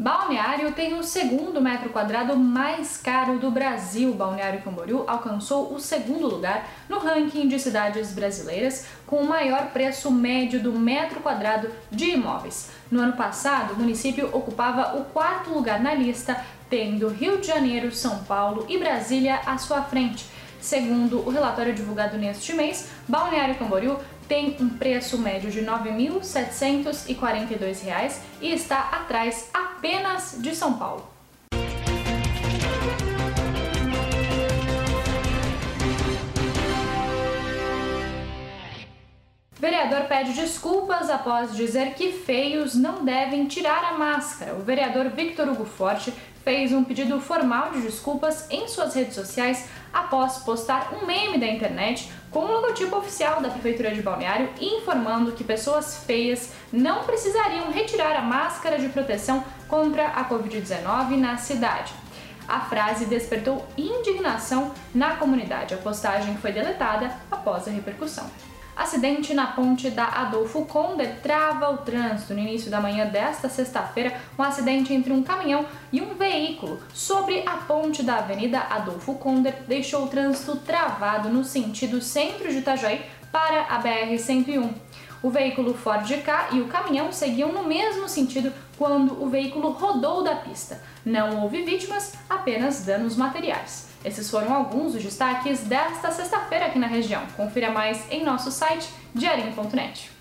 Balneário tem o segundo metro quadrado mais caro do Brasil. Balneário Camboriú alcançou o segundo lugar no ranking de cidades brasileiras com o maior preço médio do metro quadrado de imóveis. No ano passado, o município ocupava o quarto lugar na lista, tendo Rio de Janeiro, São Paulo e Brasília à sua frente. Segundo o relatório divulgado neste mês, Balneário Camboriú tem um preço médio de R$ 9.742 e está atrás apenas de São Paulo. Vereador pede desculpas após dizer que feios não devem tirar a máscara. O vereador Victor Hugo Forte fez um pedido formal de desculpas em suas redes sociais após postar um meme da internet com o logotipo oficial da Prefeitura de Balneário informando que pessoas feias não precisariam retirar a máscara de proteção contra a Covid-19 na cidade. A frase despertou indignação na comunidade. A postagem foi deletada após a repercussão. Acidente na ponte da Adolfo Konder trava o trânsito. No início da manhã desta sexta-feira, um acidente entre um caminhão e um veículo sobre a ponte da Avenida Adolfo Konder deixou o trânsito travado no sentido centro de Itajaí para a BR-101. O veículo Ford K e o caminhão seguiam no mesmo sentido quando o veículo rodou da pista. Não houve vítimas, apenas danos materiais. Esses foram alguns dos destaques desta sexta-feira aqui na região. Confira mais em nosso site diarinho.net.